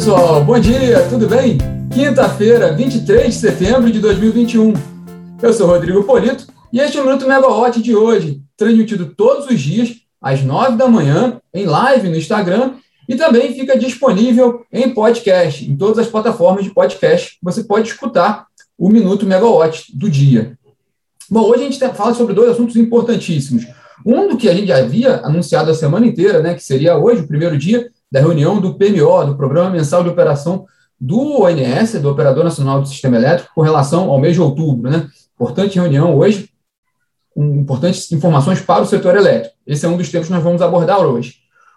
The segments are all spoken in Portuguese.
pessoal, bom dia, tudo bem? Quinta-feira, 23 de setembro de 2021. Eu sou Rodrigo Polito e este é o Minuto Megawatt de hoje, transmitido todos os dias, às 9 da manhã, em live no Instagram e também fica disponível em podcast, em todas as plataformas de podcast. Você pode escutar o Minuto Megawatt do dia. Bom, hoje a gente fala sobre dois assuntos importantíssimos. Um do que a gente havia anunciado a semana inteira, né, que seria hoje, o primeiro dia da reunião do PMO, do Programa Mensal de Operação do ONS, do Operador Nacional do Sistema Elétrico, com relação ao mês de outubro. Né? Importante reunião hoje, com importantes informações para o setor elétrico. Esse é um dos temas que nós vamos abordar hoje.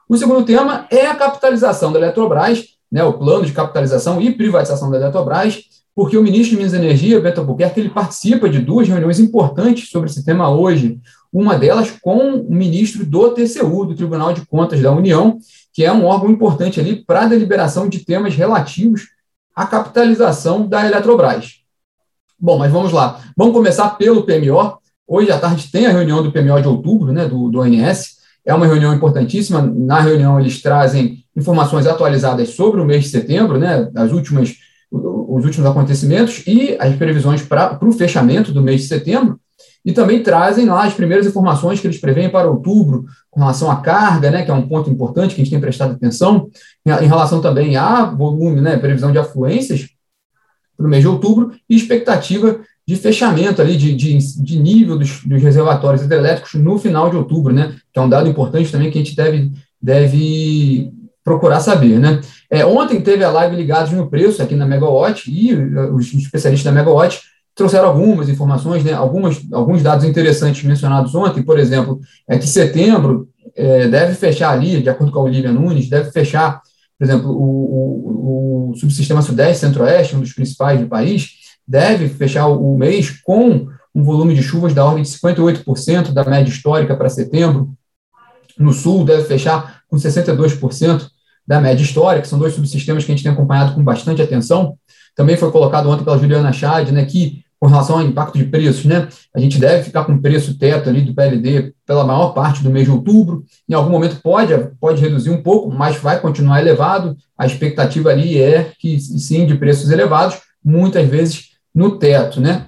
O segundo tema é a capitalização da Eletrobras, né, o plano de capitalização e privatização da Eletrobras, porque o ministro de Minas e Energia, Beto Albuquerque, ele participa de duas reuniões importantes sobre esse tema hoje. Uma delas com o ministro do TCU, do Tribunal de Contas da União, que é um órgão importante ali para a deliberação de temas relativos à capitalização da Eletrobras. Bom, mas vamos lá. Vamos começar pelo PMO. Hoje à tarde tem a reunião do PMO de outubro, né, do, do ONS. É uma reunião importantíssima. Na reunião, eles trazem informações atualizadas sobre o mês de setembro, né, as últimas, os últimos acontecimentos e as previsões para o fechamento do mês de setembro. E também trazem lá as primeiras informações que eles preveem para outubro, com relação à carga, né, que é um ponto importante que a gente tem prestado atenção, em relação também a volume, né, previsão de afluências para o mês de outubro, e expectativa de fechamento ali, de, de, de nível dos, dos, reservatórios hidrelétricos no final de outubro, né, que é um dado importante também que a gente deve, deve procurar saber. Né. É, ontem teve a live Ligados no Preço aqui na Megawatt, e os especialistas da Megawatt trouxeram algumas informações, né, algumas, alguns dados interessantes mencionados ontem, por exemplo, é que setembro é, deve fechar ali, de acordo com a Olivia Nunes, deve fechar, por exemplo, o, o, o subsistema Sudeste Centro-Oeste, um dos principais do país, deve fechar o, o mês com um volume de chuvas da ordem de 58% da média histórica para setembro. No Sul, deve fechar com 62% da média histórica, são dois subsistemas que a gente tem acompanhado com bastante atenção. Também foi colocado ontem pela Juliana Chad, né, que com relação ao impacto de preços, né? A gente deve ficar com preço teto ali do PLD pela maior parte do mês de outubro. Em algum momento pode, pode reduzir um pouco, mas vai continuar elevado. A expectativa ali é que sim, de preços elevados, muitas vezes no teto, né?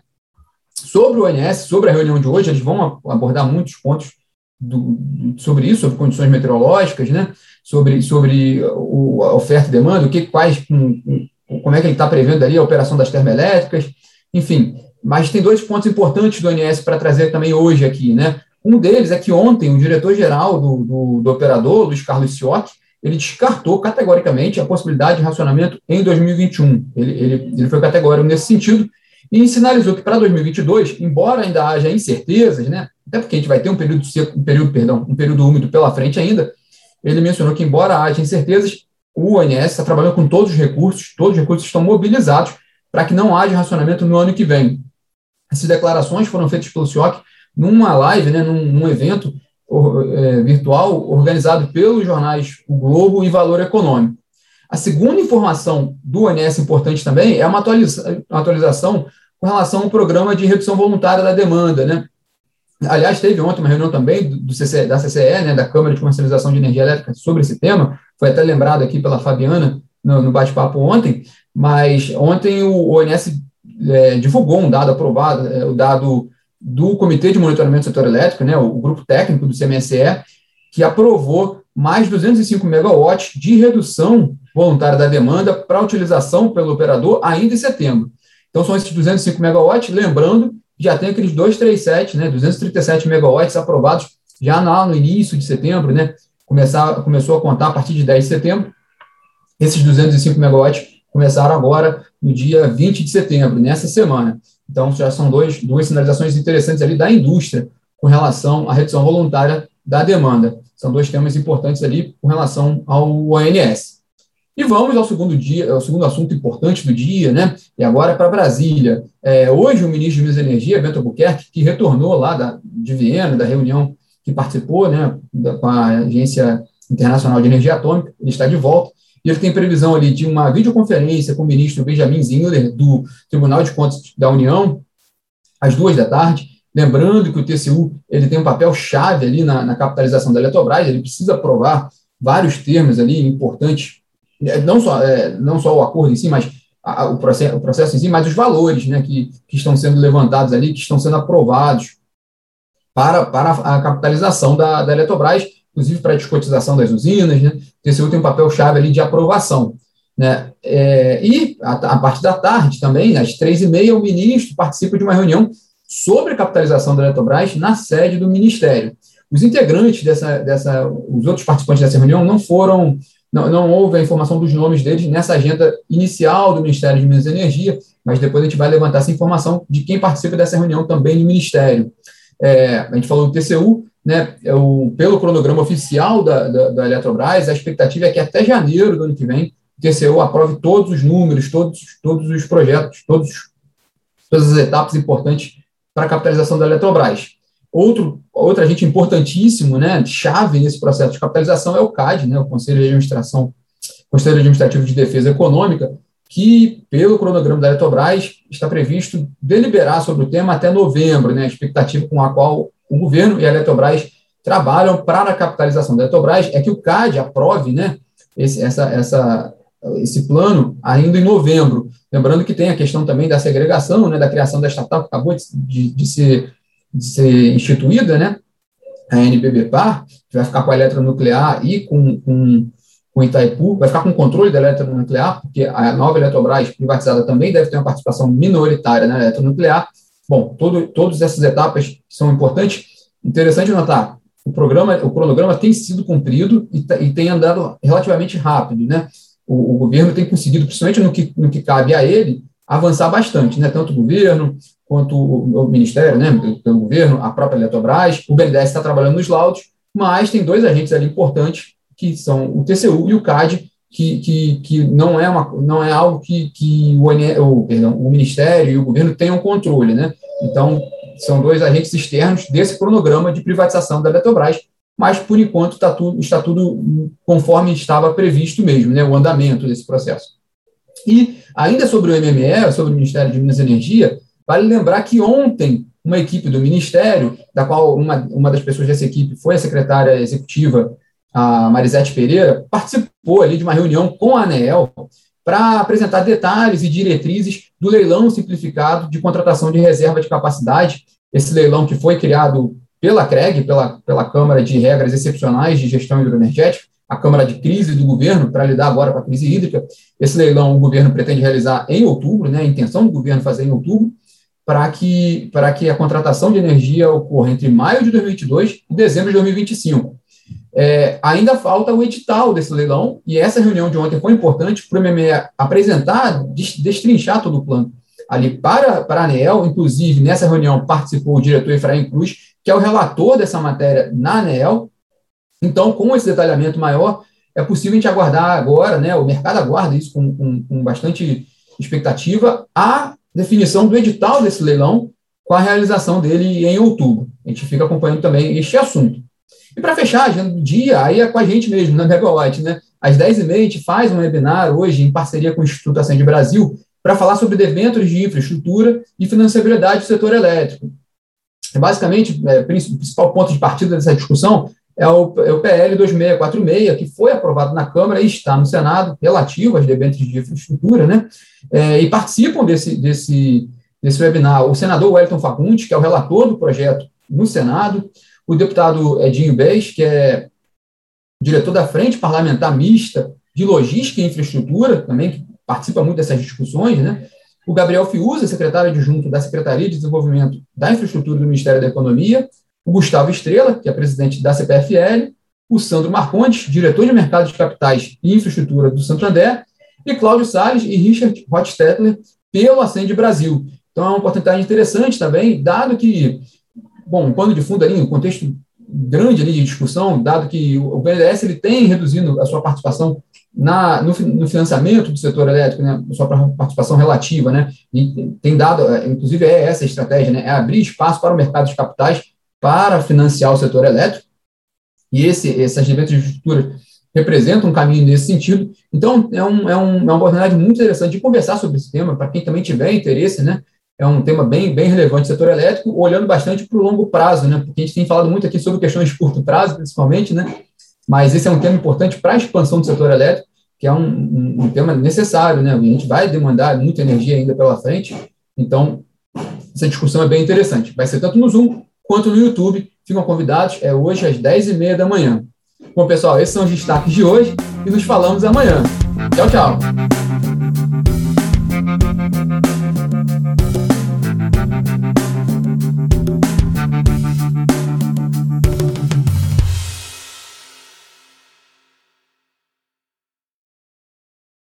Sobre o ONS, sobre a reunião de hoje, eles vão abordar muitos pontos do, sobre isso, sobre condições meteorológicas, né? Sobre, sobre o, a oferta e demanda, o que, quais, como é que ele está prevendo ali a operação das termoelétricas, enfim, mas tem dois pontos importantes do ONS para trazer também hoje aqui, né? Um deles é que ontem o diretor-geral do, do, do, operador, Luiz Carlos Sioc, ele descartou categoricamente a possibilidade de racionamento em 2021. Ele, ele, ele foi categórico nesse sentido e sinalizou que para 2022, embora ainda haja incertezas, né, até porque a gente vai ter um período seco, um período, perdão, um período úmido pela frente ainda, ele mencionou que embora haja incertezas, o ONS está trabalhando com todos os recursos, todos os recursos estão mobilizados para que não haja racionamento no ano que vem. Essas declarações foram feitas pelo CIOC numa live, né, num, num evento é, virtual organizado pelos jornais O Globo e Valor Econômico. A segunda informação do ONS importante também é uma atualiza atualização com relação ao programa de redução voluntária da demanda. Né? Aliás, teve ontem uma reunião também do, CCE, da CCE, né, da Câmara de Comercialização de Energia Elétrica, sobre esse tema, foi até lembrado aqui pela Fabiana no, no bate-papo ontem, mas ontem o ONS é, divulgou um dado aprovado, é, o dado do Comitê de Monitoramento do Setor Elétrico, né, o, o grupo técnico do CMSE, que aprovou mais 205 megawatts de redução voluntária da demanda para utilização pelo operador ainda em setembro. Então, são esses 205 megawatts, lembrando, já tem aqueles 237, né, 237 megawatts aprovados já no início de setembro, né, começar, começou a contar a partir de 10 de setembro, esses 205 megawatts começaram agora no dia 20 de setembro, nessa semana. Então, já são dois, duas sinalizações interessantes ali da indústria com relação à redução voluntária da demanda. São dois temas importantes ali com relação ao ONS. E vamos ao segundo dia, ao segundo assunto importante do dia, né? E agora para Brasília. É, hoje o ministro de Minas e Energia, Bento Albuquerque, que retornou lá da, de Viena, da reunião que participou, né, da, com a Agência Internacional de Energia Atômica, ele está de volta e ele tem previsão ali de uma videoconferência com o ministro Benjamin Zindler, do Tribunal de Contas da União, às duas da tarde. Lembrando que o TCU ele tem um papel chave ali na, na capitalização da Eletrobras, ele precisa aprovar vários termos ali importantes é, não só, é, não só o acordo em si, mas a, o, processo, o processo em si, mas os valores né, que, que estão sendo levantados ali, que estão sendo aprovados para, para a capitalização da, da Eletrobras, inclusive para a descotização das usinas. Né? O TCU tem um papel-chave ali de aprovação. Né? É, e a, a partir da tarde também, às três e meia, o ministro participa de uma reunião sobre a capitalização da Eletrobras na sede do Ministério. Os integrantes dessa, dessa, os outros participantes dessa reunião não foram, não, não houve a informação dos nomes deles nessa agenda inicial do Ministério de Minas e Energia, mas depois a gente vai levantar essa informação de quem participa dessa reunião também no Ministério. É, a gente falou do TCU, né, é o, pelo cronograma oficial da, da, da Eletrobras, a expectativa é que até janeiro do ano que vem o TCU aprove todos os números, todos, todos os projetos, todos, todas as etapas importantes para a capitalização da Eletrobras. Outro, outro agente importantíssimo, né, chave nesse processo de capitalização é o CAD, né, o Conselho de Administração, Conselho Administrativo de Defesa Econômica, que, pelo cronograma da Eletrobras, está previsto deliberar sobre o tema até novembro, né, a expectativa com a qual o governo e a Eletrobras trabalham para a capitalização da Eletrobras é que o CAD aprove né, esse, essa, essa, esse plano ainda em novembro. Lembrando que tem a questão também da segregação, né, da criação da estatal, que acabou de, de, de, ser, de ser instituída, né, a NBBPAR, que vai ficar com a eletronuclear e com, com, com Itaipu, vai ficar com o controle da eletronuclear, porque a nova Eletrobras privatizada também deve ter uma participação minoritária na eletronuclear. Bom, todo, todas essas etapas são importantes. Interessante notar, o programa, o cronograma tem sido cumprido e, e tem andado relativamente rápido, né? o, o, governo tem conseguido, principalmente no que, no que cabe a ele, avançar bastante, né? tanto o governo quanto o, o Ministério, né? pelo, governo, a própria Eletrobras, o BNDES está trabalhando nos laudos, mas tem dois agentes ali importantes, que são o TCU e o CAD, que, que, que não, é uma, não é algo que, que o, o, perdão, o Ministério e o governo tenham controle. Né? Então, são dois agentes externos desse cronograma de privatização da Eletrobras, mas por enquanto tá tudo, está tudo conforme estava previsto mesmo, né, o andamento desse processo. E ainda sobre o MME, sobre o Ministério de Minas e Energia, vale lembrar que ontem uma equipe do Ministério, da qual uma, uma das pessoas dessa equipe foi a secretária executiva, a Marisete Pereira, participou ali de uma reunião com a ANEEL para apresentar detalhes e diretrizes do leilão simplificado de contratação de reserva de capacidade, esse leilão que foi criado pela CREG, pela, pela Câmara de Regras Excepcionais de Gestão Hidroenergética, a Câmara de Crise do governo, para lidar agora com a crise hídrica. Esse leilão o governo pretende realizar em outubro, né, a intenção do governo fazer em outubro, para que, para que a contratação de energia ocorra entre maio de 2022 e dezembro de 2025. É, ainda falta o edital desse leilão, e essa reunião de ontem foi importante para o MME apresentar, destrinchar todo o plano ali para, para a ANEEL, inclusive nessa reunião participou o diretor Efraim Cruz, que é o relator dessa matéria na ANEEL. Então, com esse detalhamento maior, é possível a gente aguardar agora, né, o mercado aguarda isso com, com, com bastante expectativa, a definição do edital desse leilão com a realização dele em outubro. A gente fica acompanhando também este assunto. E para fechar a agenda do dia, aí é com a gente mesmo, na Megawatt, né? Às 10h30 a gente faz um webinar hoje em parceria com o Instituto Acende Brasil, para falar sobre debêntures de infraestrutura e financiabilidade do setor elétrico. Basicamente, é, o principal ponto de partida dessa discussão é o, é o PL 2646, que foi aprovado na Câmara e está no Senado, relativo às debêntures de infraestrutura, né? É, e participam desse, desse, desse webinar o senador Wellington Fagundes, que é o relator do projeto no Senado, o deputado Edinho Bez, que é diretor da Frente Parlamentar Mista de Logística e Infraestrutura, também, que participa muito dessas discussões, né? O Gabriel Fiuza, secretário adjunto da Secretaria de Desenvolvimento da Infraestrutura do Ministério da Economia, o Gustavo Estrela, que é presidente da CPFL, o Sandro Marcondes, diretor de Mercado de Capitais e Infraestrutura do Santander, e Cláudio Salles e Richard Rothstetler, pelo Acende Brasil. Então, é uma oportunidade interessante também, dado que, bom, um pano de fundo ali, um contexto grande ali de discussão, dado que o BNDES ele tem reduzido a sua participação na, no, no, financiamento do setor elétrico, né, sua participação relativa, né, e tem dado, é, inclusive é essa a estratégia, né, é abrir espaço para o mercado de capitais para financiar o setor elétrico, e esse, essas debêntures de estrutura representam um caminho nesse sentido. Então, é, um, é, um, é uma oportunidade muito interessante de conversar sobre esse tema, para quem também tiver interesse, né, é um tema bem, bem relevante setor elétrico, olhando bastante para o longo prazo, né, porque a gente tem falado muito aqui sobre questões de curto prazo, principalmente, né, mas esse é um tema importante para a expansão do setor elétrico, que é um, um, um, tema necessário, né? A gente vai demandar muita energia ainda pela frente, então essa discussão é bem interessante. Vai ser tanto no Zoom quanto no YouTube. Ficam convidados, é hoje às 10h30 da manhã. Bom, pessoal, esses são os destaques de hoje e nos falamos amanhã. Tchau, tchau.